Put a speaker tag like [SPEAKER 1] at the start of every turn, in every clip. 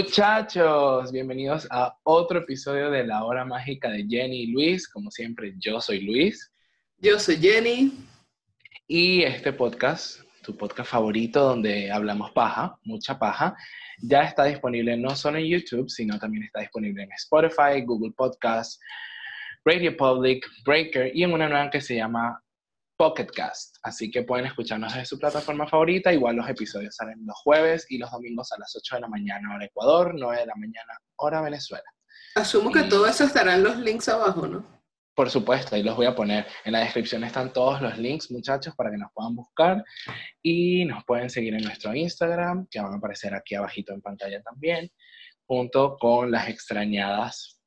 [SPEAKER 1] Muchachos, bienvenidos a otro episodio de La Hora Mágica de Jenny y Luis. Como siempre, yo soy Luis.
[SPEAKER 2] Yo soy Jenny.
[SPEAKER 1] Y este podcast, tu podcast favorito donde hablamos paja, mucha paja, ya está disponible no solo en YouTube, sino también está disponible en Spotify, Google Podcasts, Radio Public, Breaker y en una nueva que se llama Pocketcast. Así que pueden escucharnos desde su plataforma favorita. Igual los episodios salen los jueves y los domingos a las 8 de la mañana hora Ecuador, 9 de la mañana hora Venezuela.
[SPEAKER 2] Asumo que todo eso estará en los links abajo, ¿no?
[SPEAKER 1] Por supuesto, ahí los voy a poner. En la descripción están todos los links, muchachos, para que nos puedan buscar. Y nos pueden seguir en nuestro Instagram, que van a aparecer aquí abajito en pantalla también, junto con las extrañadas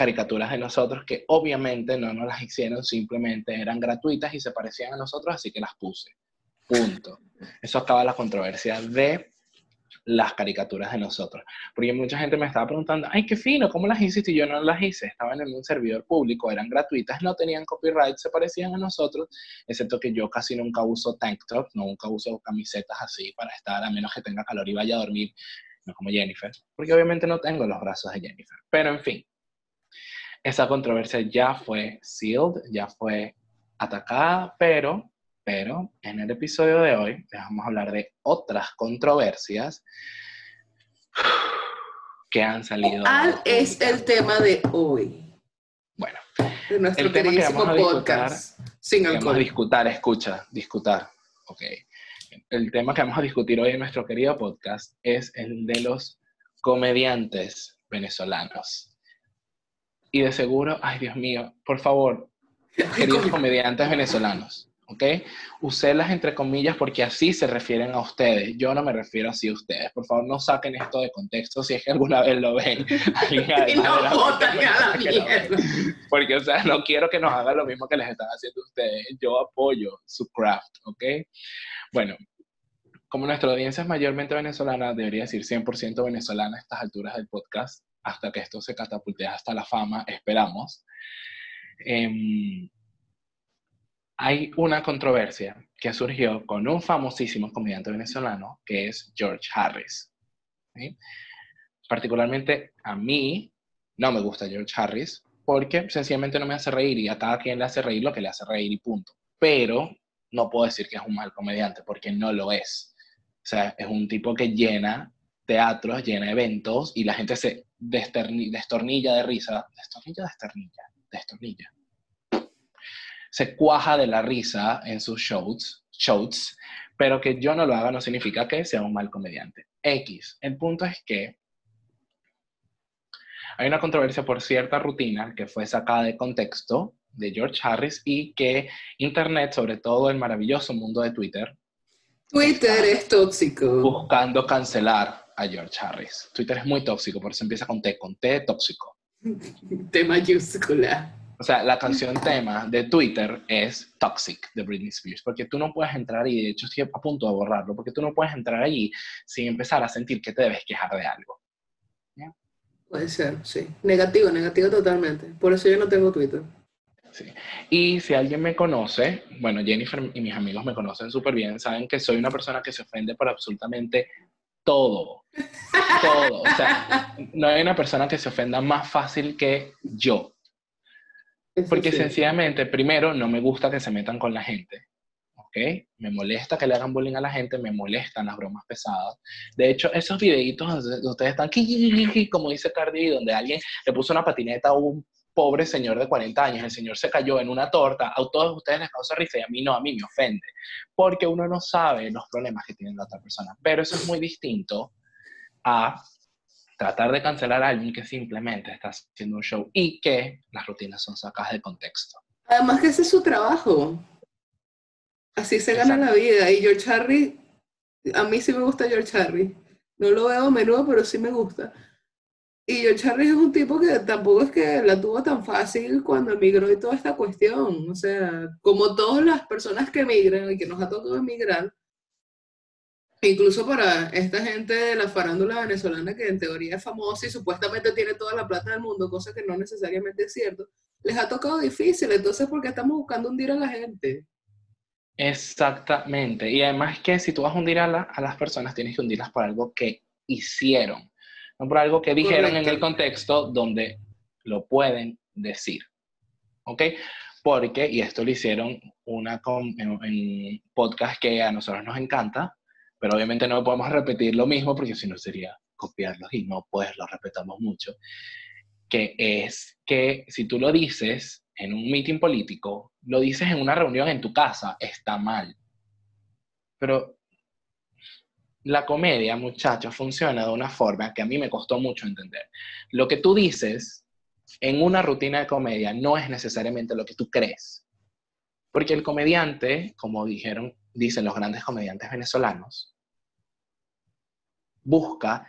[SPEAKER 1] caricaturas de nosotros que obviamente no nos las hicieron, simplemente eran gratuitas y se parecían a nosotros, así que las puse. Punto. Eso acaba la controversia de las caricaturas de nosotros. Porque mucha gente me estaba preguntando, ay, qué fino, ¿cómo las hiciste? Y yo no las hice, estaban en un servidor público, eran gratuitas, no tenían copyright, se parecían a nosotros, excepto que yo casi nunca uso tank top, nunca uso camisetas así para estar, a menos que tenga calor y vaya a dormir, no como Jennifer, porque obviamente no tengo los brazos de Jennifer. Pero en fin, esa controversia ya fue sealed, ya fue atacada, pero, pero en el episodio de hoy les vamos a hablar de otras controversias que han salido.
[SPEAKER 2] ¿Cuál es el tema de hoy?
[SPEAKER 1] Bueno,
[SPEAKER 2] de nuestro
[SPEAKER 1] el tema que vamos a
[SPEAKER 2] podcast sin
[SPEAKER 1] Vamos a
[SPEAKER 2] alcohol.
[SPEAKER 1] discutir, escucha, discutar. Ok. El tema que vamos a discutir hoy en nuestro querido podcast es el de los comediantes venezolanos. Y de seguro, ay Dios mío, por favor, queridos comediantes venezolanos, ¿ok? Usélas entre comillas porque así se refieren a ustedes. Yo no me refiero así a ustedes. Por favor, no saquen esto de contexto si es que alguna vez lo ven.
[SPEAKER 2] Y no
[SPEAKER 1] gente
[SPEAKER 2] a la mierda.
[SPEAKER 1] Porque, o sea, no quiero que nos hagan lo mismo que les están haciendo ustedes. Yo apoyo su craft, ¿ok? Bueno, como nuestra audiencia es mayormente venezolana, debería decir 100% venezolana a estas alturas del podcast, hasta que esto se catapulte hasta la fama, esperamos. Em, hay una controversia que surgió con un famosísimo comediante venezolano que es George Harris. Particularmente a mí no me gusta George Harris porque sencillamente no me hace reír y a cada quien le hace reír lo que le hace reír y punto. Pero no puedo decir que es un mal comediante porque no lo es. O sea, es un tipo que llena teatros, llena eventos y la gente se destornilla de risa. ¿Destornilla o desternilla? Destornilla. Se cuaja de la risa en sus shows, shows, pero que yo no lo haga no significa que sea un mal comediante. X. El punto es que hay una controversia por cierta rutina que fue sacada de contexto de George Harris y que Internet, sobre todo el maravilloso mundo de Twitter,
[SPEAKER 2] Twitter es tóxico.
[SPEAKER 1] buscando cancelar a George Harris. Twitter es muy tóxico, por eso empieza con T, con T tóxico.
[SPEAKER 2] De mayúscula.
[SPEAKER 1] O sea, la canción tema de Twitter es Toxic de Britney Spears, porque tú no puedes entrar y de hecho estoy a punto de borrarlo, porque tú no puedes entrar allí sin empezar a sentir que te debes quejar de algo.
[SPEAKER 2] Puede ser, sí. Negativo, negativo totalmente. Por eso yo no tengo Twitter.
[SPEAKER 1] Sí. Y si alguien me conoce, bueno, Jennifer y mis amigos me conocen súper bien, saben que soy una persona que se ofende por absolutamente todo. Todo. O sea, no hay una persona que se ofenda más fácil que yo.
[SPEAKER 2] Eso
[SPEAKER 1] Porque
[SPEAKER 2] sí.
[SPEAKER 1] sencillamente, primero, no me gusta que se metan con la gente. ¿Ok? Me molesta que le hagan bullying a la gente, me molestan las bromas pesadas. De hecho, esos videitos donde ustedes están, como dice Cardi, donde alguien le puso una patineta a un pobre señor de 40 años, el señor se cayó en una torta, a todos ustedes les causa risa y a mí no, a mí me ofende. Porque uno no sabe los problemas que tiene la otra persona. Pero eso es muy distinto a tratar de cancelar a alguien que simplemente está haciendo un show y que las rutinas son sacadas de contexto.
[SPEAKER 2] Además que ese es su trabajo. Así se gana la vida. Y George Harry, a mí sí me gusta George Harry. No lo veo a menudo, pero sí me gusta. Y George Harry es un tipo que tampoco es que la tuvo tan fácil cuando emigró y toda esta cuestión. O sea, como todas las personas que emigran y que nos ha tocado emigrar, incluso para esta gente de la farándula venezolana que en teoría es famosa y supuestamente tiene toda la plata del mundo, cosa que no necesariamente es cierto, les ha tocado difícil. Entonces, ¿por qué estamos buscando hundir a la gente?
[SPEAKER 1] Exactamente. Y además que si tú vas a hundir a, la- a las personas, tienes que hundirlas por algo que hicieron. No por algo que dijeron en el contexto donde lo pueden decir. ¿Ok? Porque, y esto lo hicieron una en, en podcast que a nosotros nos encanta, pero obviamente no podemos repetir lo mismo porque si no sería copiarlos y no pues lo respetamos mucho, que es que si tú lo dices en un meeting político, lo dices en una reunión en tu casa, está mal. Pero la comedia, muchachos, funciona de una forma que a mí me costó mucho entender. Lo que tú dices en una rutina de comedia no es necesariamente lo que tú crees. Porque el comediante, como dijeron, dicen los grandes comediantes venezolanos, busca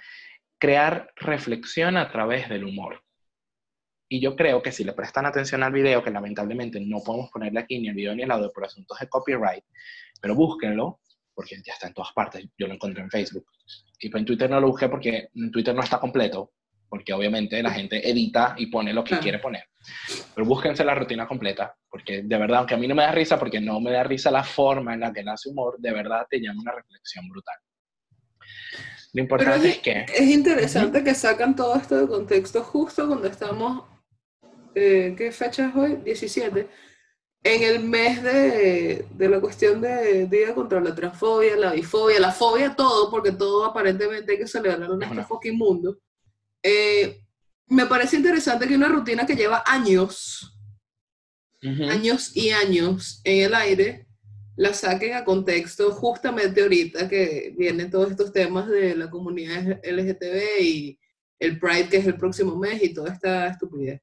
[SPEAKER 1] crear reflexión a través del humor. Y yo creo que si le prestan atención al video, que lamentablemente no podemos ponerle aquí ni el video ni el audio por asuntos de copyright, pero búsquenlo, porque ya está en todas partes. Yo lo encontré en Facebook. Y pues en Twitter no lo busqué porque en Twitter no está completo, porque obviamente la gente edita y pone lo que quiere poner. Pero búsquense la rutina completa, porque de verdad, aunque a mí no me da risa, porque no me da risa la forma en la que él hace humor, de verdad te llama una reflexión brutal. Lo importante es, que...
[SPEAKER 2] Es interesante que sacan todo esto de contexto justo cuando estamos, eh, ¿qué fecha es hoy? 17. En el mes de, de la cuestión de Día contra la transfobia, la bifobia, la fobia, todo, porque todo aparentemente hay que celebrarlo en este fucking mundo. Eh, me parece interesante que una rutina que lleva años, años y años en el aire, la saquen a contexto justamente ahorita que vienen todos estos temas de la comunidad LGTB y el Pride que es el próximo mes y toda esta estupidez.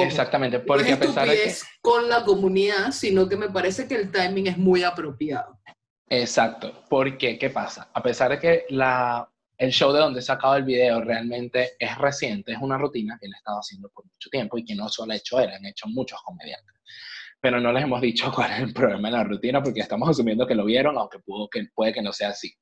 [SPEAKER 1] Exactamente, porque a pesar de que...
[SPEAKER 2] con la comunidad, sino que me parece que el timing es muy apropiado.
[SPEAKER 1] Exacto, porque ¿qué pasa? A pesar de que la, el show de donde he sacado el video realmente es reciente, es una rutina que él ha estado haciendo por mucho tiempo y que no solo ha hecho él, han hecho muchos comediantes pero no les hemos dicho cuál es el problema en la rutina porque estamos asumiendo que lo vieron, aunque pudo, que, puede que no sea así.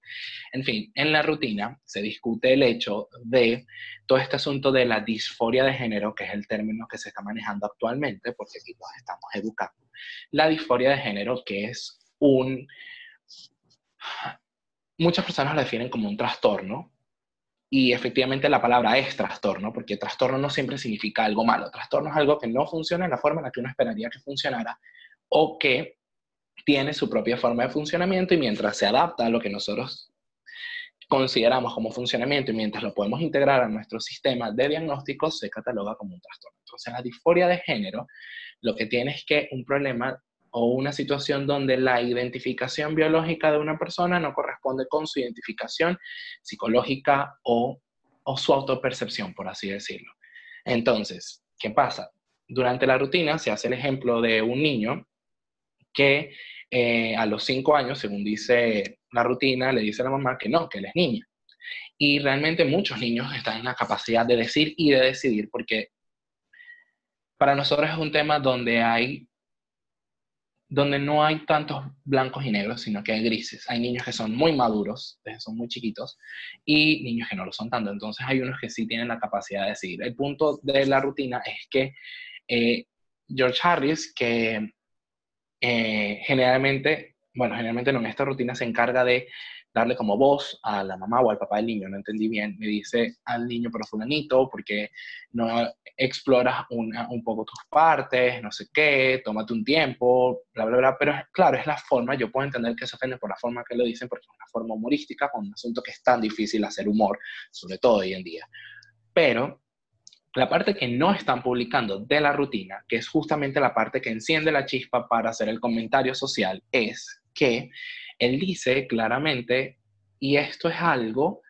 [SPEAKER 1] En fin, en la rutina se discute el hecho de todo este asunto de la disforia de género, que es el término que se está manejando actualmente, porque aquí los estamos educando. La disforia de género, que es un... Muchas personas lo definen como un trastorno, y efectivamente la palabra es trastorno, porque trastorno no siempre significa algo malo. Trastorno es algo que no funciona en la forma en la que uno esperaría que funcionara o que tiene su propia forma de funcionamiento y mientras se adapta a lo que nosotros consideramos como funcionamiento y mientras lo podemos integrar a nuestro sistema de diagnóstico, se cataloga como un trastorno. Entonces, la disforia de género lo que tiene es que un problema o una situación donde la identificación biológica de una persona no corresponde con su identificación psicológica o, su autopercepción, por así decirlo. Entonces, ¿qué pasa? Durante la rutina se hace el ejemplo de un niño que eh, a los cinco años, según dice la rutina, le dice a la mamá que no, que él es niña. Y realmente muchos niños están en la capacidad de decir y de decidir porque para nosotros es un tema donde hay donde no hay tantos blancos y negros, sino que hay grises. Hay niños que son muy maduros, son muy chiquitos, y niños que no lo son tanto. Entonces hay unos que sí tienen la capacidad de decidir. El punto de la rutina es que eh, George Harris, que eh, generalmente, bueno, generalmente no, en esta rutina se encarga de darle como voz a la mamá o al papá del niño, no entendí bien, me dice al niño, pero fulanito, porque no exploras un poco tus partes, no sé qué, tómate un tiempo, bla, bla, bla, pero claro, es la forma, yo puedo entender que se ofende por la forma que lo dicen, porque es una forma humorística, con un asunto que es tan difícil hacer humor, sobre todo hoy en día. Pero la parte que no están publicando de la rutina, que es justamente la parte que enciende la chispa para hacer el comentario social, es que él dice claramente, y esto es algo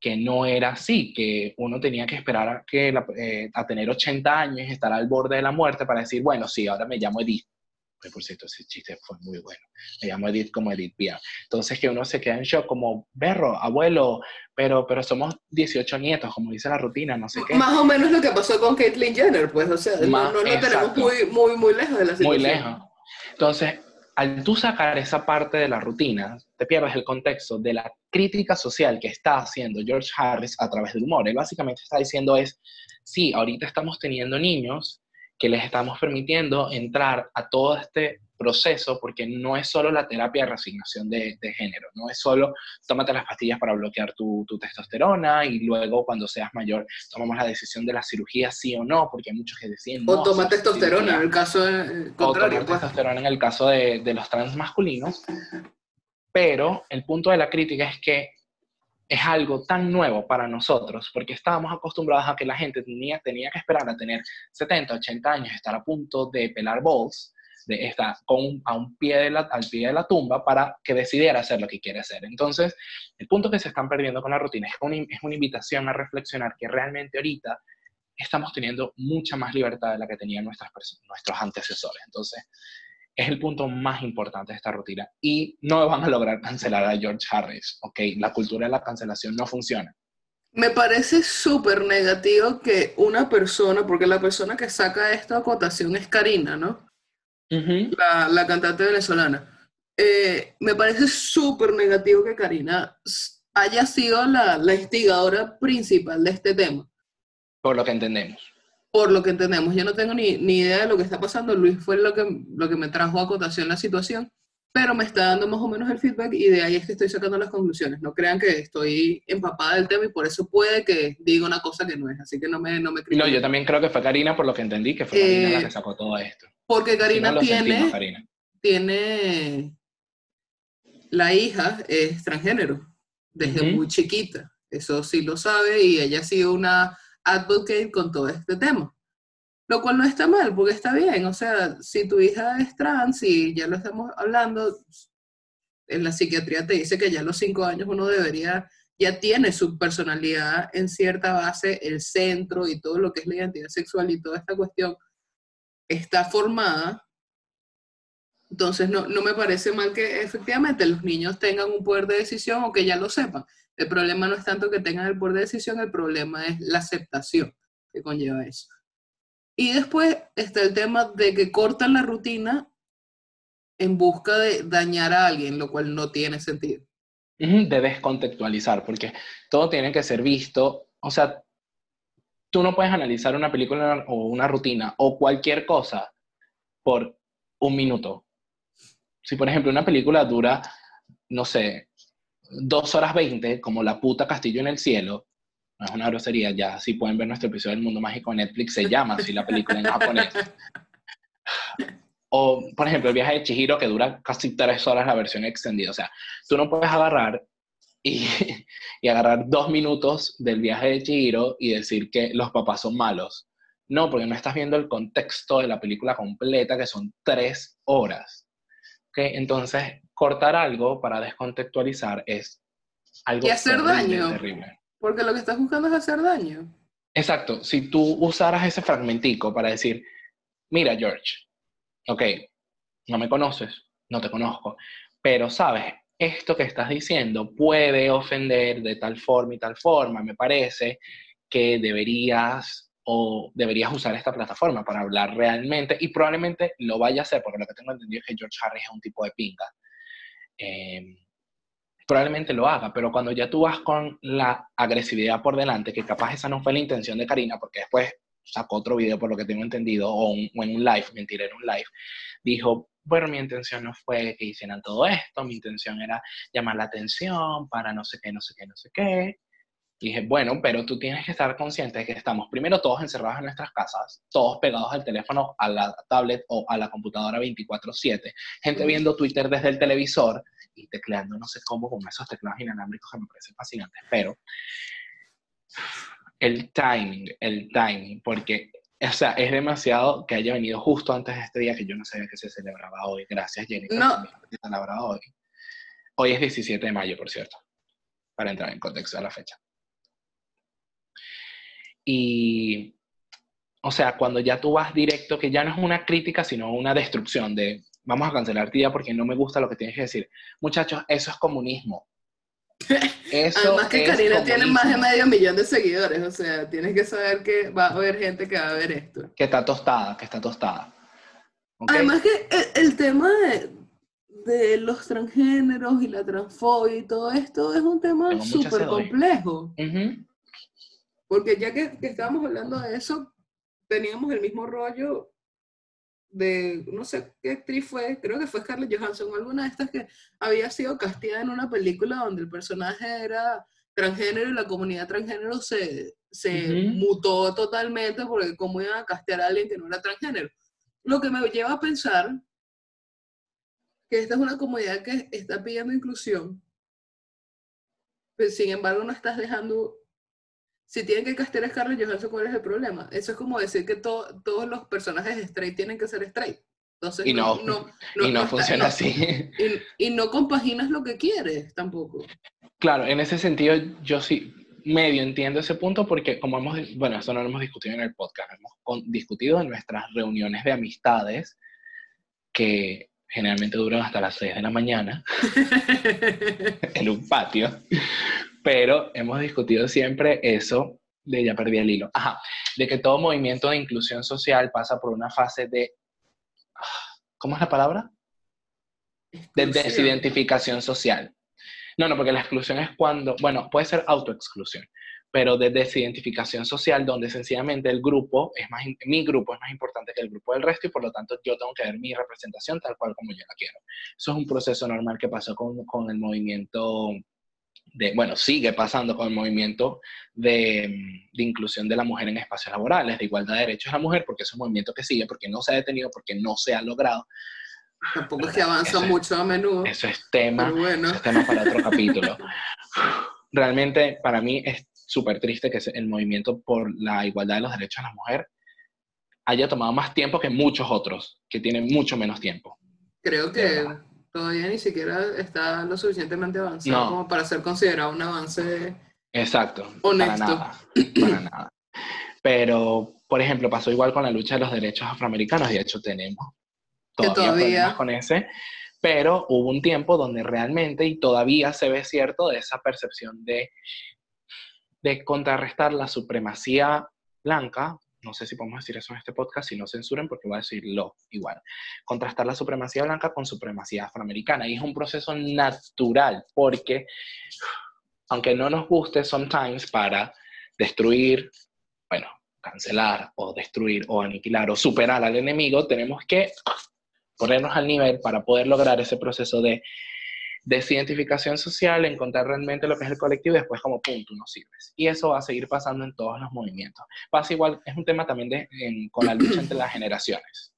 [SPEAKER 1] que no era así, que uno tenía que esperar a, que eh, a tener 80 años y estar al borde de la muerte para decir, bueno, sí, ahora me llamo Edith. Pues, por cierto, ese chiste fue muy bueno. Me llamo Edith como Edith Pia. Entonces que uno se queda en shock como, berro, abuelo, pero, pero somos 18 nietos, como dice la rutina, no sé qué.
[SPEAKER 2] Más o menos lo que pasó con Caitlyn Jenner, pues, o sea, no, no lo tenemos muy, muy, muy lejos de la situación.
[SPEAKER 1] Muy lejos. Entonces, al tú sacar esa parte de la rutina, te pierdes el contexto de la crítica social que está haciendo George Harris a través del humor. Él básicamente está diciendo es, sí, ahorita estamos teniendo niños que les estamos permitiendo entrar a todo este proceso, porque no es solo la terapia de resignación de, género, no es solo tómate las pastillas para bloquear tu, testosterona y luego cuando seas mayor tomamos la decisión de la cirugía sí o no, porque hay muchos que deciden...
[SPEAKER 2] O toma testosterona en el caso de, contrario.
[SPEAKER 1] O pues. testosterona en el caso de, de los trans masculinos, pero el punto de la crítica es que es algo tan nuevo para nosotros, porque estábamos acostumbrados a que la gente tenía, tenía que esperar a tener 70, 80 años, estar a punto de pelar balls, de estar con, a un pie de la, al pie de la tumba para que decidiera hacer lo que quiere hacer. Entonces, el punto que se están perdiendo con la rutina es, una, es una invitación a reflexionar que realmente ahorita estamos teniendo mucha más libertad de la que tenían nuestras nuestros antecesores. Entonces, es el punto más importante de esta rutina. Y no van a lograr cancelar a George Harris, ¿ok? La cultura de la cancelación no funciona.
[SPEAKER 2] Me parece súper negativo que una persona, porque la persona que saca esta acotación es Karina, ¿no? La, cantante venezolana. Eh, me parece súper negativo que Karina haya sido la, la instigadora principal de este tema.
[SPEAKER 1] Por lo que entendemos
[SPEAKER 2] por lo que entendemos. Yo no tengo ni, idea de lo que está pasando. Luis fue lo que, lo que me trajo a acotación la situación, pero me está dando más o menos el feedback y de ahí es que estoy sacando las conclusiones. No crean que estoy empapada del tema y por eso puede que diga una cosa que no es. Así que no me, no me
[SPEAKER 1] No, yo también creo que fue Karina, por lo que entendí, que fue Karina la que eh, sacó todo esto.
[SPEAKER 2] Porque Karina tiene, tiene. La hija es transgénero desde muy chiquita. Eso sí lo sabe y ella ha sido una advocate con todo este tema. Lo cual no está mal, porque está bien. O sea, si tu hija es trans y ya lo estamos hablando, en la psiquiatría te dice que ya a los cinco años uno debería, ya tiene su personalidad en cierta base, el centro y todo lo que es la identidad sexual y toda esta cuestión está formada. Entonces, no, no me parece mal que efectivamente los niños tengan un poder de decisión o que ya lo sepan. El problema no es tanto que tengan el poder de decisión, el problema es la aceptación que conlleva eso. Y después está el tema de que cortan la rutina en busca de dañar a alguien, lo cual no tiene sentido.
[SPEAKER 1] De descontextualizar, porque todo tiene que ser visto, o sea, tú no puedes analizar una película o una rutina o cualquier cosa por un minuto. Si, por ejemplo, una película dura, no sé, dos horas veinte, como la puta Castillo en el Cielo, no es una grosería, ya si pueden ver nuestro episodio del Mundo Mágico Netflix, se llama así la película en japonés. O, por ejemplo, el viaje de Chihiro, que dura casi tres horas la versión extendida. O sea, tú no puedes agarrar y, y agarrar dos minutos del viaje de Chihiro y decir que los papás son malos. No, porque no estás viendo el contexto de la película completa, que son tres horas. ¿Okay? Entonces, cortar algo para descontextualizar es algo
[SPEAKER 2] y hacer daño. terrible. Porque lo que estás buscando es hacer daño.
[SPEAKER 1] Exacto. Si tú usaras ese fragmentico para decir, mira George, ok, no me conoces, no te conozco, pero sabes, esto que estás diciendo puede ofender de tal forma y tal forma, me parece que deberías o deberías usar esta plataforma para hablar realmente y probablemente lo vaya a hacer, porque lo que tengo entendido es que George Harris es un tipo de pinga. Em, probablemente lo haga, pero cuando ya tú vas con la agresividad por delante, que capaz esa no fue la intención de Karina, porque después sacó otro video por lo que tengo entendido, o, en un live, mentira, en un live, dijo, bueno, mi intención no fue que hicieran todo esto, mi intención era llamar la atención para no sé qué, no sé qué, no sé qué, dije, bueno, pero tú tienes que estar consciente de que estamos primero todos encerrados en nuestras casas, todos pegados al teléfono, a la tablet o a la computadora 24/7, gente viendo Twitter desde el televisor y tecleando no sé cómo con esos teclados inalámbricos que me parecen fascinantes, pero el timing, el timing, porque o sea, es demasiado que haya venido justo antes de este día que yo no sabía que se celebraba hoy. Gracias, Jenny.
[SPEAKER 2] No.
[SPEAKER 1] Se celebraba hoy. Hoy es 17 de mayo, por cierto, para entrar en contexto de la fecha. Y, o sea, cuando ya tú vas directo, que ya no es una crítica, sino una destrucción de, vamos a cancelar tía porque no me gusta lo que tienes que decir. Muchachos, eso es comunismo.
[SPEAKER 2] Eso Además que Karina tiene más de medio millón de seguidores, o sea, tienes que saber que va a haber gente que va a ver esto.
[SPEAKER 1] Que está tostada, que está tostada.
[SPEAKER 2] Además que el, tema de, los transgéneros y la transfobia y todo esto es un tema súper complejo. Porque ya que, estábamos hablando de eso, teníamos el mismo rollo de, no sé qué actriz fue, creo que fue Scarlett Johansson, alguna de estas que había sido castigada en una película donde el personaje era transgénero y la comunidad transgénero se, se mutó totalmente porque cómo iban a castear a alguien que no era transgénero. Lo que me lleva a pensar que esta es una comunidad que está pidiendo inclusión, pero sin embargo no estás dejando si tienen que castear a Scarlett Johansson, ¿cuál es el problema? Eso es como decir que todos los personajes straight tienen que ser straight. Entonces,
[SPEAKER 1] y no, y no, funciona así.
[SPEAKER 2] Y, no compaginas lo que quieres tampoco.
[SPEAKER 1] Claro, en ese sentido yo sí medio entiendo ese punto porque como hemos, bueno, eso no lo hemos discutido en el podcast, hemos discutido en nuestras reuniones de amistades que generalmente duran hasta las 6 de la mañana en un patio pero hemos discutido siempre eso de ya perdí el hilo. Ajá, de que todo movimiento de inclusión social pasa por una fase de ¿cómo es la palabra? De desidentificación social. No, no, porque la exclusión es cuando, bueno, puede ser autoexclusión, pero de desidentificación social donde sencillamente el grupo es más, mi grupo es más importante que el grupo del resto y por lo tanto yo tengo que ver mi representación tal cual como yo la quiero. Eso es un proceso normal que pasó con, con el movimiento bueno, sigue pasando con el movimiento de, de, inclusión de la mujer en espacios laborales, de igualdad de derechos de la mujer, porque es un movimiento que sigue, porque no se ha detenido, porque no se ha logrado.
[SPEAKER 2] Tampoco es que avanza mucho a menudo.
[SPEAKER 1] Eso es tema, eso es tema para otro capítulo. Realmente, para mí es súper triste que el movimiento por la igualdad de los derechos de la mujer haya tomado más tiempo que muchos otros, que tienen mucho menos tiempo.
[SPEAKER 2] Creo que todavía ni siquiera está lo suficientemente avanzado como para ser considerado un avance
[SPEAKER 1] Exacto, honesto. Para nada, para nada. Pero, por ejemplo, pasó igual con la lucha de los derechos afroamericanos, de hecho tenemos todavía, problemas con ese, pero hubo un tiempo donde realmente, y todavía se ve cierto, de esa percepción de, de contrarrestar la supremacía blanca no sé si podemos decir eso en este podcast, si no censuren, porque voy a decirlo igual. Contrastar la supremacía blanca con supremacía afroamericana. Y es un proceso natural, porque aunque no nos guste sometimes para destruir, bueno, cancelar o destruir o aniquilar o superar al enemigo, tenemos que ponernos al nivel para poder lograr ese proceso de desidentificación social, encontrar realmente lo que es el colectivo y después como punto no sirves. Y eso va a seguir pasando en todos los movimientos. Pasa igual, es un tema también de, con la lucha entre las generaciones.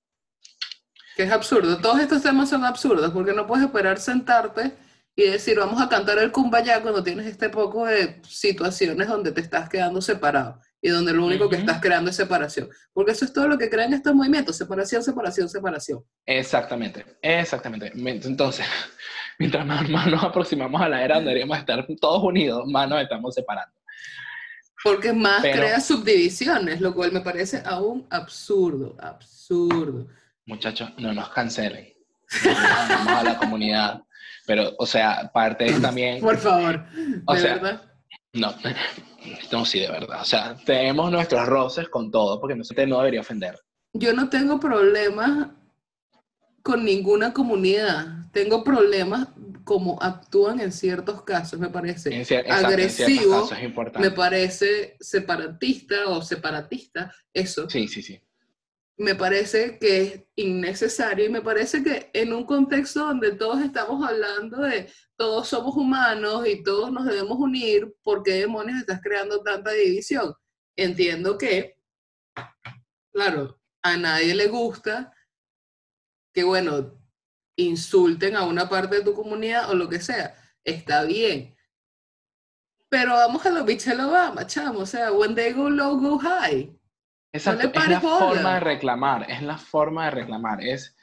[SPEAKER 2] Que es absurdo. Todos estos temas son absurdos porque no puedes esperar sentarte y decir vamos a cantar el kumbaya cuando tienes este poco de situaciones donde te estás quedando separado y donde lo único que estás creando es separación. Porque eso es todo lo que crean estos movimientos, separación, separación, separación.
[SPEAKER 1] Exactamente, exactamente. Entonces, mientras más, nos aproximamos a la era donde deberíamos estar todos unidos, más nos estamos separando.
[SPEAKER 2] Porque más crea subdivisiones, lo cual me parece aún absurdo, absurdo.
[SPEAKER 1] Muchachos, no nos cancelen. Vamos a la comunidad. Pero, o sea, parte es también...
[SPEAKER 2] Por favor, o sea, verdad?
[SPEAKER 1] No, no, sí, de verdad. O sea, tenemos nuestros roces con todo, porque no, no debería ofender.
[SPEAKER 2] Yo no tengo problemas con ninguna comunidad. Tengo problemas como actúan en ciertos casos, me parece agresivo, me parece separatista o separatista, eso.
[SPEAKER 1] Sí, sí, sí.
[SPEAKER 2] Me parece que es innecesario y me parece que en un contexto donde todos estamos hablando de todos somos humanos y todos nos debemos unir, ¿por qué demonios estás creando tanta división? Entiendo que, claro, a nadie le gusta que, bueno, insulten a una parte de tu comunidad o lo que sea. Está bien. Pero vamos a lo Michelle Obama, chamo. O sea, when they go low, go high.
[SPEAKER 1] Exacto, es la forma de reclamar, es la forma de reclamar. Es,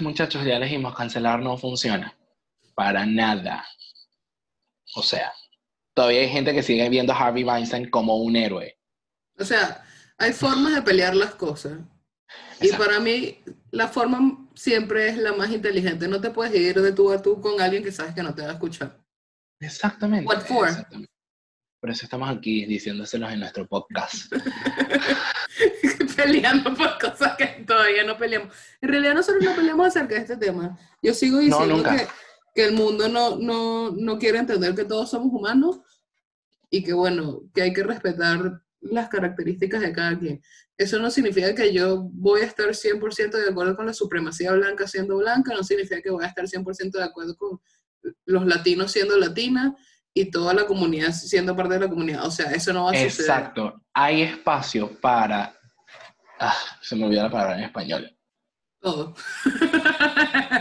[SPEAKER 1] muchachos, ya elegimos, cancelar no funciona. Para nada. O sea, todavía hay gente que sigue viendo a Harvey Weinstein como un héroe.
[SPEAKER 2] O sea, hay formas de pelear las cosas. Y para mí, la forma siempre es la más inteligente. No te puedes ir de tú a tú con alguien que sabes que no te va a escuchar.
[SPEAKER 1] Exactamente.
[SPEAKER 2] What for?
[SPEAKER 1] Por eso estamos aquí diciéndoselos en nuestro podcast.
[SPEAKER 2] Peleando por cosas que todavía no peleamos. En realidad nosotros no peleamos acerca de este tema. Yo sigo diciendo que, que, el mundo no, no, no quiere entender que todos somos humanos y que bueno, que hay que respetar las características de cada quien. Eso no significa que yo voy a estar 100% de acuerdo con la supremacía blanca siendo blanca, no significa que voy a estar 100% de acuerdo con los latinos siendo latina y toda la comunidad siendo parte de la comunidad. O sea, eso no va a suceder.
[SPEAKER 1] Exacto. Hay espacio para... Ah, se me olvidó la palabra en español.
[SPEAKER 2] Todo.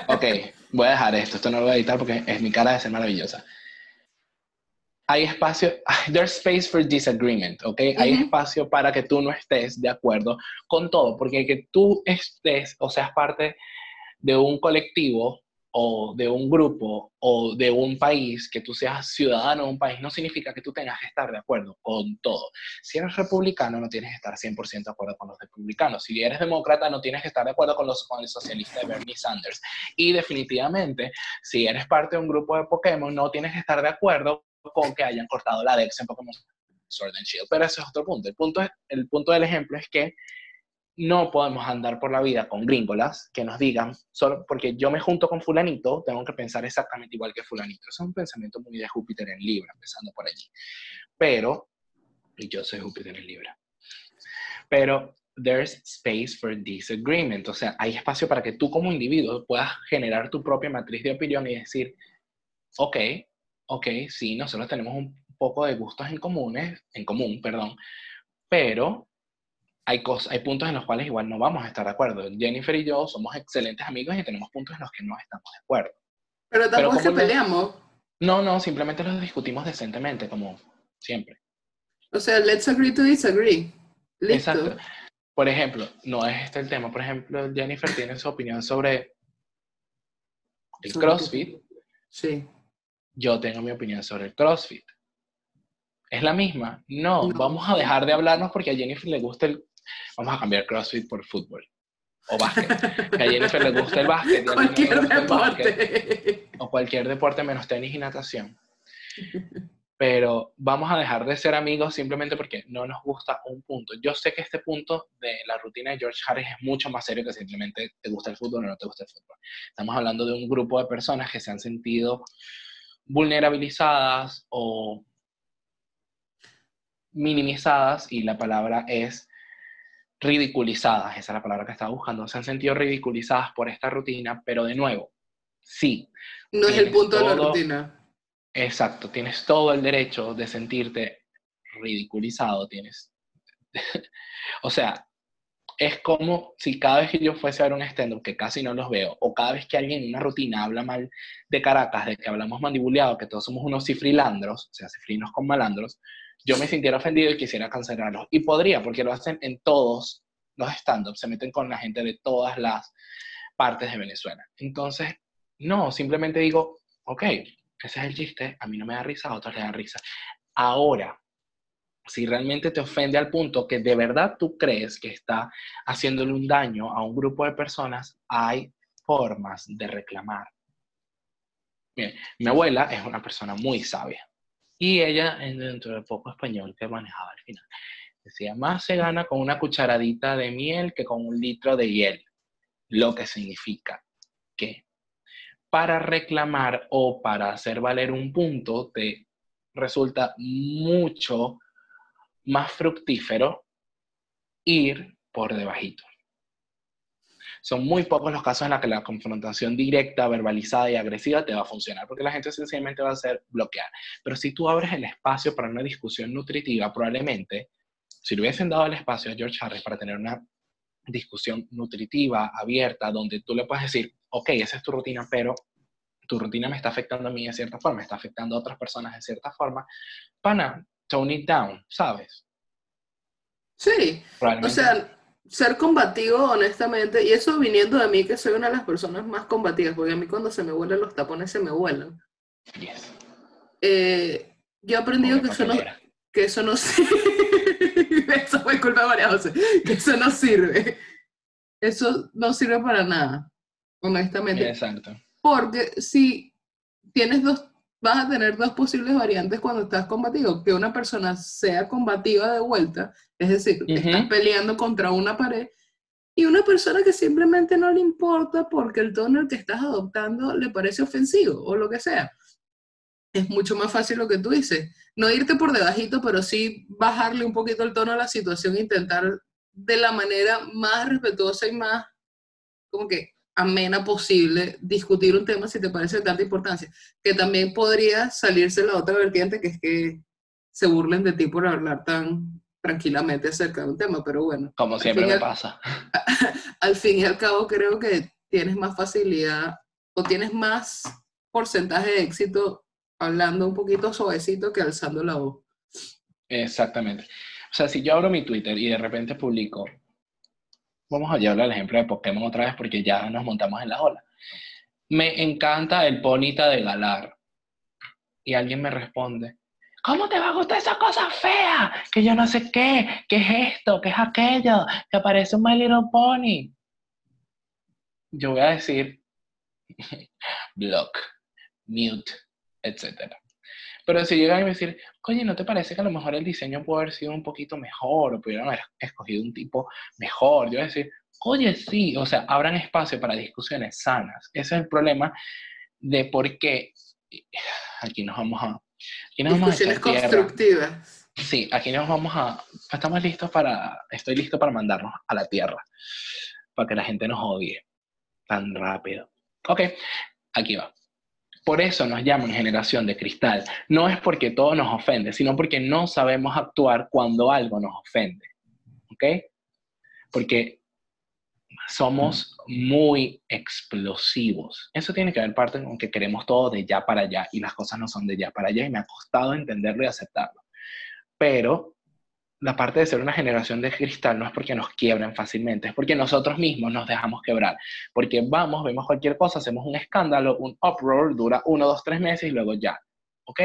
[SPEAKER 1] ok, voy a dejar esto. Esto no lo voy a editar porque es mi cara de ser maravillosa hay espacio, there's space for disagreement, ¿ok? Hay espacio para que tú no estés de acuerdo con todo, porque que tú estés o seas parte de un colectivo o de un grupo o de un país, que tú seas ciudadano de un país, no significa que tú tengas que estar de acuerdo con todo. Si eres republicano, no tienes que estar 100% de acuerdo con los republicanos. Si eres demócrata, no tienes que estar de acuerdo con, los, con el socialista de Bernie Sanders. Y definitivamente, si eres parte de un grupo de Pokémon, no tienes que estar de acuerdo con que hayan cortado la Dex en Pokémon Sword and Shield. Pero ese es otro punto. El punto, el punto del ejemplo es que no podemos andar por la vida con gringolas que nos digan, solo porque yo me junto con fulanito, tengo que pensar exactamente igual que fulanito. Eso es un pensamiento muy de Júpiter en Libra, empezando por allí. Pero, y yo soy Júpiter en Libra. Pero there's space for disagreement. O sea, hay espacio para que tú como individuo puedas generar tu propia matriz de opinión y decir, ok, ok, sí, nosotros tenemos un poco de gustos en, comunes, en común, perdón, pero hay, cosas, hay puntos en los cuales igual no vamos a estar de acuerdo. Jennifer y yo somos excelentes amigos y tenemos puntos en los que no estamos de acuerdo.
[SPEAKER 2] Pero tampoco que peleamos.
[SPEAKER 1] No, no, simplemente los discutimos decentemente, como siempre.
[SPEAKER 2] O sea, let's agree to disagree. Listo. Exacto.
[SPEAKER 1] Por ejemplo, no es este el tema. Por ejemplo, Jennifer tiene su opinión sobre el CrossFit.
[SPEAKER 2] Sí
[SPEAKER 1] yo tengo mi opinión sobre el CrossFit. ¿Es la misma? No, vamos a dejar de hablarnos porque a Jennifer le gusta el... Vamos a cambiar CrossFit por fútbol o básquet. Que a Jennifer le gusta el básquet.
[SPEAKER 2] cualquier deporte.
[SPEAKER 1] o cualquier deporte menos tenis y natación. Pero vamos a dejar de ser amigos simplemente porque no nos gusta un punto. Yo sé que este punto de la rutina de George Harris es mucho más serio que simplemente te gusta el fútbol o no te gusta el fútbol. Estamos hablando de un grupo de personas que se han sentido vulnerabilizadas o minimizadas, y la palabra es ridiculizadas, esa es la palabra que estaba buscando, se han sentido ridiculizadas por esta rutina, pero de nuevo, sí.
[SPEAKER 2] No es el punto de la rutina.
[SPEAKER 1] Exacto, tienes todo el derecho de sentirte ridiculizado, tienes... o sea, es como si cada vez que yo fuese a ver un stand-up, que casi no los veo, o cada vez que alguien en una rutina habla mal de Caracas, de que hablamos mandibuleado, que todos somos unos cifrilandros, o sea, cifrinos con malandros, yo me sintiera ofendido y quisiera cancelarlos. Y podría, porque lo hacen en todos los stand-ups, se meten con la gente de todas las partes de Venezuela. Entonces, no, simplemente digo, ok, ese es el chiste, a mí no me da risa, a otros le da risa. Ahora, si realmente te ofende al punto que de verdad tú crees que está haciéndole un daño a un grupo de personas, hay formas de reclamar. Bien, mi abuela es una persona muy sabia y ella, dentro del poco español que manejaba al final, decía, más se gana con una cucharadita de miel que con un litro de hiel, lo que significa que para reclamar o para hacer valer un punto te resulta mucho más fructífero ir por debajito. Son muy pocos los casos en los que la confrontación directa, verbalizada y agresiva te va a funcionar, porque la gente sencillamente va a ser bloquear. Pero si tú abres el espacio para una discusión nutritiva, probablemente, si le hubiesen dado el espacio a George Harris para tener una discusión nutritiva, abierta, donde tú le puedes decir, ok, esa es tu rutina, pero tu rutina me está afectando a mí de cierta forma, está afectando a otras personas de cierta forma, pana, tone it down, ¿sabes?
[SPEAKER 2] Sí, o sea, ser combativo honestamente, y eso viniendo de mí que soy una de las personas más combativas, porque a mí cuando se me vuelan los tapones se me vuelan.
[SPEAKER 1] Yes.
[SPEAKER 2] Eh, yo he aprendido que eso, no, que eso no sirve. eso fue culpa de María José. Que eso no sirve. Eso no sirve para nada, honestamente.
[SPEAKER 1] Exacto.
[SPEAKER 2] Porque si tienes dos vas a tener dos posibles variantes cuando estás combativo. Que una persona sea combativa de vuelta, es decir, estás peleando contra una pared, y una persona que simplemente no le importa porque el tono que estás adoptando le parece ofensivo o lo que sea. es mucho más fácil lo que tú dices. No irte por debajito, pero sí bajarle un poquito el tono a la situación e intentar de la manera más respetuosa y más como que amena posible discutir un tema si te parece de tanta importancia, que también podría salirse la otra vertiente, que es que se burlen de ti por hablar tan tranquilamente acerca de un tema, pero bueno.
[SPEAKER 1] Como siempre me pasa.
[SPEAKER 2] Al fin y al cabo creo que tienes más facilidad o tienes más porcentaje de éxito hablando un poquito suavecito que alzando la voz.
[SPEAKER 1] Exactamente. O sea, si yo abro mi Twitter y de repente publico, vamos a llevarle el ejemplo de Pokémon otra vez porque ya nos montamos en la ola. Me encanta el ponita de Galar. Y alguien me responde, ¿cómo te va a gustar esa cosa fea? Que yo no sé qué, qué es esto, qué es aquello, que parece un My Little Pony. Yo voy a decir, block, mute, etc. Pero si llegan y me decir, oye, ¿no te parece que a lo mejor el diseño puede haber sido un poquito mejor o pudieran haber escogido un tipo mejor? Yo voy a decir, oye, sí, o sea, abran espacio para discusiones sanas. Ese es el problema de por qué aquí nos vamos a...
[SPEAKER 2] discusiones constructivas.
[SPEAKER 1] Sí, aquí nos vamos a... Estamos listos para... Estoy listo para mandarnos a la tierra, para que la gente nos odie tan rápido. Ok, aquí va. Por eso nos llaman generación de cristal. No es porque todo nos ofende, sino porque no sabemos actuar cuando algo nos ofende. ¿Ok? Porque somos muy explosivos. Eso tiene que ver parte con que queremos todo de ya para allá y las cosas no son de ya para allá y me ha costado entenderlo y aceptarlo. Pero la parte de ser una generación de cristal no es porque nos quiebren fácilmente, es porque nosotros mismos nos dejamos quebrar. Porque vamos, vemos cualquier cosa, hacemos un escándalo, un uproar, dura uno, dos, tres meses y luego ya. ¿Ok?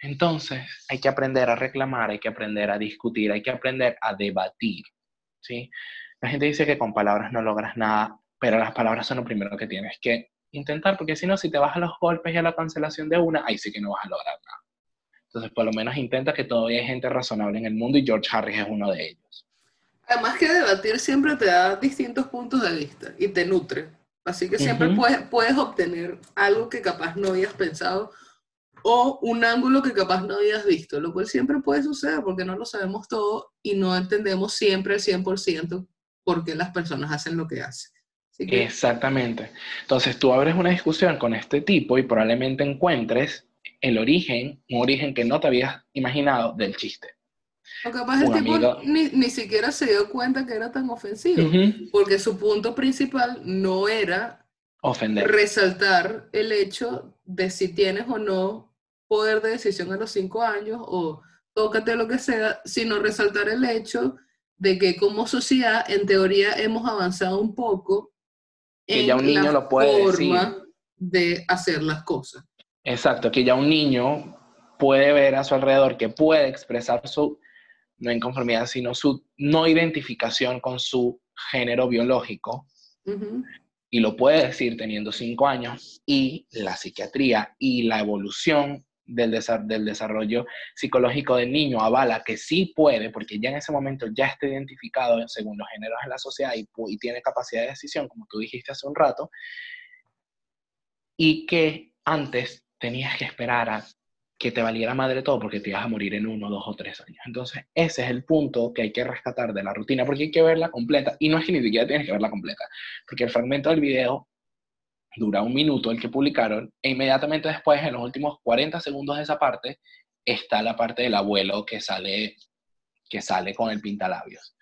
[SPEAKER 1] Entonces, hay que aprender a reclamar, hay que aprender a discutir, hay que aprender a debatir. ¿Sí? La gente dice que con palabras no logras nada, pero las palabras son lo primero que tienes que intentar, porque si no, si te vas a los golpes y a la cancelación de una, ahí sí que no vas a lograr nada. Entonces, por lo menos intenta que todavía hay gente razonable en el mundo y George Harris es uno de ellos.
[SPEAKER 2] Además que debatir siempre te da distintos puntos de vista y te nutre. Así que siempre puedes, puedes obtener algo que capaz no habías pensado o un ángulo que capaz no habías visto, lo cual siempre puede suceder porque no lo sabemos todo y no entendemos siempre al 100% por qué las personas hacen lo que hacen.
[SPEAKER 1] Exactamente. Entonces tú abres una discusión con este tipo y probablemente encuentres el origen, un origen que no te habías imaginado del chiste.
[SPEAKER 2] O capaz el tipo ni, ni, siquiera se dio cuenta que era tan ofensivo, porque su punto principal no era
[SPEAKER 1] Ofender.
[SPEAKER 2] resaltar el hecho de si tienes o no poder de decisión a los cinco años o tócate lo que sea, sino resaltar el hecho de que como sociedad, en teoría, hemos avanzado un poco
[SPEAKER 1] en ya un niño la lo puede forma
[SPEAKER 2] de hacer las cosas.
[SPEAKER 1] Exacto, que ya un niño puede ver a su alrededor, que puede expresar su no inconformidad, sino su no identificación con su género biológico. Y lo puede decir teniendo cinco años. Y la psiquiatría y la evolución del, del desarrollo psicológico del niño avala que sí puede, porque ya en ese momento ya está identificado según los géneros en la sociedad y, y tiene capacidad de decisión, como tú dijiste hace un rato, y que antes tenías que esperar a que te valiera madre todo porque te ibas a morir en uno, dos o tres años. Entonces, ese es el punto que hay que rescatar de la rutina, porque hay que verla completa. Y no es que ni siquiera tienes que verla completa, porque el fragmento del video dura un minuto, el que publicaron, e inmediatamente después, en los últimos 40 segundos de esa parte, está la parte del abuelo que sale, que sale con el pintalabios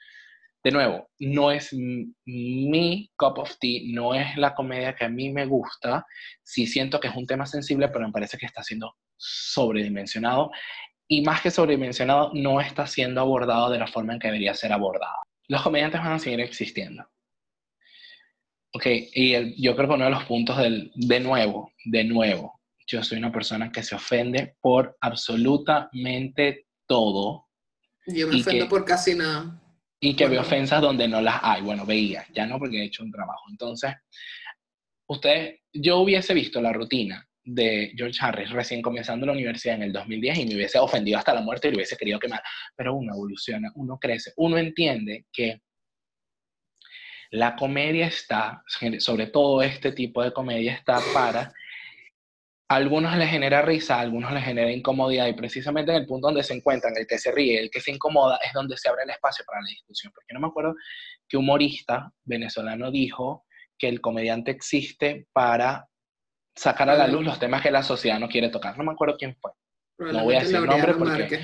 [SPEAKER 1] de nuevo, no es mi cup of tea, no es la comedia que a mí me gusta. Sí siento que es un tema sensible, pero me parece que está siendo sobredimensionado. Y más que sobredimensionado, no está siendo abordado de la forma en que debería ser abordado. Los comediantes van a seguir existiendo. Ok, y yo creo que uno de los puntos del, de nuevo, de nuevo, yo soy una persona que se ofende por absolutamente todo.
[SPEAKER 2] Yo me ofendo por casi nada
[SPEAKER 1] y que ve ofensas donde no las hay. Bueno, veía, ya no porque he hecho un trabajo. Entonces, usted, yo hubiese visto la rutina de George Harris recién comenzando la universidad en el 2010 y me hubiese ofendido hasta la muerte y le hubiese querido quemar. Pero uno evoluciona, uno crece, uno entiende que la comedia está, sobre todo este tipo de comedia está para a algunos les genera risa, a algunos les genera incomodidad y precisamente en el punto donde se encuentran, el que se ríe, el que se incomoda, es donde se abre el espacio para la discusión. Porque no me acuerdo que humorista venezolano dijo que el comediante existe para sacar a la luz los temas que la sociedad no quiere tocar. No me acuerdo quién fue. No voy a decir nombre porque...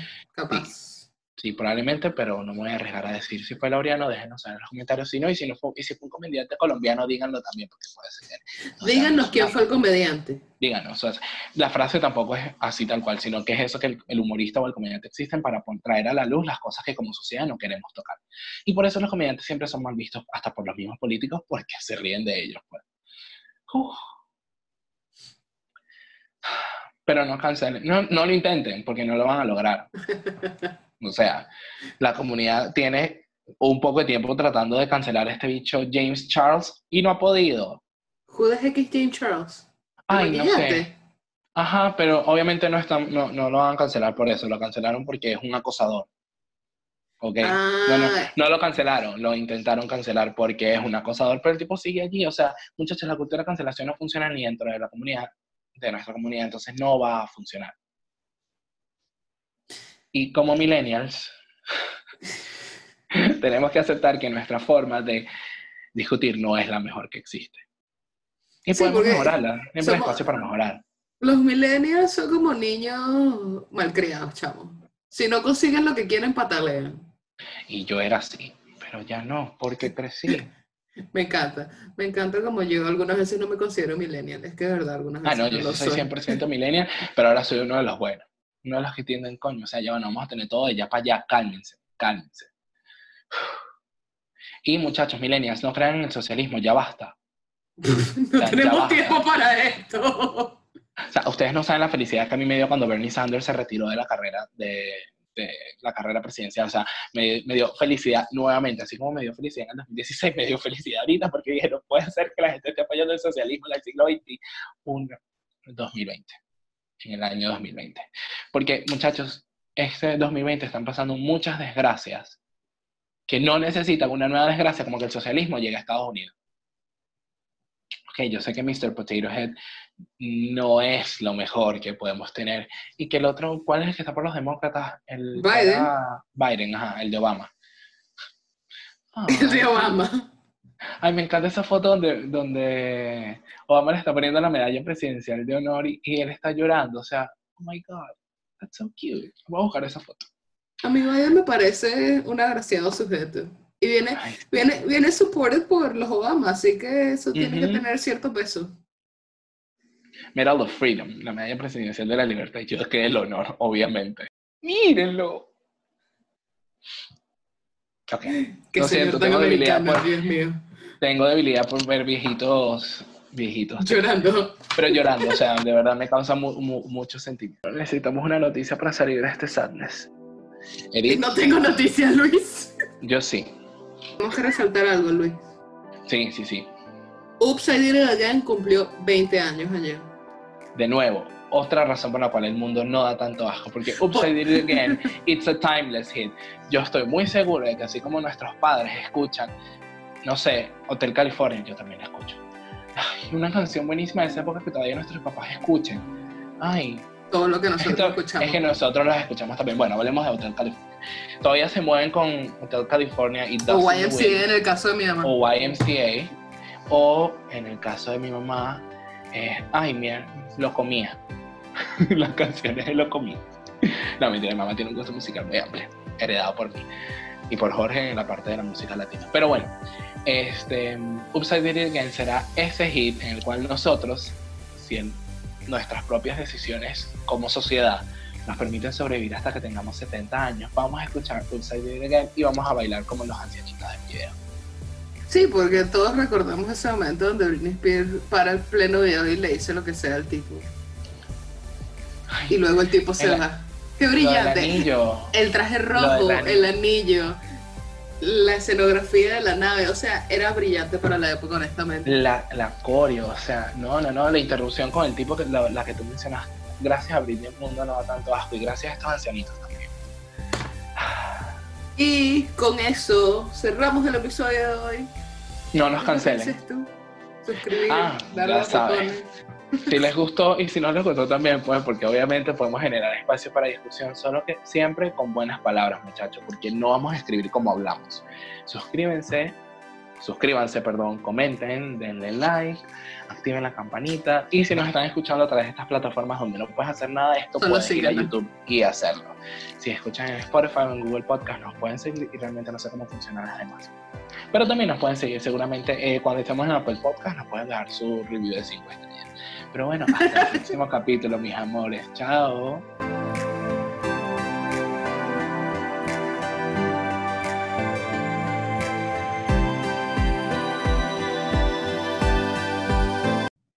[SPEAKER 1] Sí, probablemente, pero no me voy a arriesgar a decir si fue Laureano, déjenos saber en los comentarios si no, y si, no fue, y si fue un comediante colombiano, díganlo también, porque puede ser.
[SPEAKER 2] Díganos quién fue el comediante.
[SPEAKER 1] Díganos, o sea, la frase tampoco es así tal cual, sino que es eso que el, humorista o el comediante existen para traer a la luz las cosas que como sociedad no queremos tocar. Y por eso los comediantes siempre son mal vistos, hasta por los mismos políticos, porque se ríen de ellos. Pues. Pero no cancelen, no, no lo intenten, porque no lo van a lograr. O sea, la comunidad tiene un poco de tiempo tratando de cancelar a este bicho James Charles y no ha podido.
[SPEAKER 2] ¿Who the es James Charles?
[SPEAKER 1] Ay, no sé. Ajá, pero obviamente no, están, no, no, lo van a cancelar por eso, lo cancelaron porque es un acosador. ¿Ok? No, no, ah. no, lo cancelaron, lo intentaron cancelar porque es un acosador, pero el tipo sigue allí. O sea, muchachos, la cultura de cancelación no funciona ni dentro de la comunidad, de nuestra comunidad, entonces no va a funcionar. Y como millennials, tenemos que aceptar que nuestra forma de discutir no es la mejor que existe. Y podemos mejorarla, siempre hay espacio para mejorar.
[SPEAKER 2] Los millennials son como niños malcriados, chavo. Si no consiguen lo que quieren, patalean.
[SPEAKER 1] Y yo era así, pero ya no, porque crecí.
[SPEAKER 2] me encanta, me encanta como yo algunas veces no me considero millennial, es que de verdad algunas veces.
[SPEAKER 1] Ah, no, yo soy 100% millennial, pero ahora soy uno de los buenos no de los que tienden coño, o sea, ya bueno, vamos a tener todo de ya para allá, cálmense, cálmense. Y muchachos, millennials, no crean en el socialismo, ya basta.
[SPEAKER 2] no tenemos tiempo para esto.
[SPEAKER 1] O sea, ustedes no saben la felicidad que a mí me dio cuando Bernie Sanders se retiró de la carrera de, de la carrera presidencial. O sea, me, me, dio felicidad nuevamente, así como me dio felicidad en el 2016, me dio felicidad ahorita porque dije, no puede ser que la gente esté apoyando el socialismo en el siglo XXI, 2020 en el año 2020. Porque, muchachos, este 2020 están pasando muchas desgracias que no necesitan una nueva desgracia como que el socialismo llegue a Estados Unidos. Ok, yo sé que Mr. Potato Head no es lo mejor que podemos tener. Y que el otro, ¿cuál es el que está por los demócratas? El
[SPEAKER 2] Biden.
[SPEAKER 1] Biden, ajá, el de Obama.
[SPEAKER 2] el de Obama.
[SPEAKER 1] Ay, me encanta esa foto donde, donde Obama le está poniendo la medalla presidencial de honor y, él está llorando. O sea, oh my God, that's so cute. Voy a buscar esa foto.
[SPEAKER 2] A mí Biden me parece un agraciado sujeto. Y viene, viene, viene supported por los Obama, así que eso tiene que tener cierto peso.
[SPEAKER 1] Medal of Freedom, la medalla presidencial de la libertad. Yo que el honor, obviamente. Mírenlo. Ok. Lo siento, tengo debilidad por... Dios mío. Tengo debilidad por ver viejitos viejitos.
[SPEAKER 2] Llorando.
[SPEAKER 1] Pero llorando, o sea, de verdad me causa mucho sentimiento. Necesitamos una noticia para salir de este sadness.
[SPEAKER 2] no tengo noticias, Luis.
[SPEAKER 1] Yo sí.
[SPEAKER 2] Vamos a resaltar algo, Luis.
[SPEAKER 1] Sí, sí, sí.
[SPEAKER 2] Upside Down Again cumplió 20 años ayer.
[SPEAKER 1] De nuevo, otra razón por la cual el mundo no da tanto asco, porque Upside Down Again, it's a timeless hit. Yo estoy muy seguro de que así como nuestros padres escuchan, no sé, Hotel California, yo también escucho Ay, una canción buenísima de esa época que todavía nuestros papás escuchen. Ay.
[SPEAKER 2] Todo lo que nosotros escuchamos.
[SPEAKER 1] Es que nosotros las escuchamos también. Bueno, hablemos de Hotel California. Todavía se mueven con Hotel California y
[SPEAKER 2] O YMCA en el caso de mi mamá.
[SPEAKER 1] O YMCA. O en el caso de mi mamá, eh, ay, mira, lo comía. Las canciones de lo comía. No, mentira, mi mamá tiene un gusto musical muy amplio, heredado por mí y por Jorge en la parte de la música latina. Pero bueno, este, Upside Down Again será ese hit en el cual nosotros, si nuestras propias decisiones como sociedad nos permiten sobrevivir hasta que tengamos 70 años, vamos a escuchar Upside Down Again y vamos a bailar como los ancianitos del video.
[SPEAKER 2] Sí, porque todos recordamos ese momento donde Britney Spears para el pleno video y le dice lo que sea al tipo. y luego el tipo se va. Qué brillante. El traje rojo, el anillo la escenografía de la nave, o sea, era brillante para la época, honestamente.
[SPEAKER 1] La, la coreo, o sea, no, no, no, la interrupción con el tipo, que la, que tú mencionas, gracias a Britney el mundo no da tanto asco y gracias a estos ancianitos también.
[SPEAKER 2] Y con eso cerramos el episodio de hoy.
[SPEAKER 1] No nos cancelen.
[SPEAKER 2] Suscribir, ah, darle a
[SPEAKER 1] si les gustó y si no les gustó también, pues, porque obviamente podemos generar espacio para discusión, solo que siempre con buenas palabras, muchachos, porque no vamos a escribir como hablamos. Suscríbanse, suscríbanse, perdón, comenten, denle like, activen la campanita y si nos están escuchando a través de estas plataformas donde no puedes hacer nada de esto, puedes ir a YouTube y hacerlo. Si escuchan en Spotify o en Google Podcast, nos pueden seguir y realmente no sé cómo funcionan las demás. Pero también nos pueden seguir seguramente eh, cuando estemos en Apple Podcast, nos pueden dejar su review de 5 estrellas. Pero bueno, hasta el próximo capítulo, mis amores. Chao.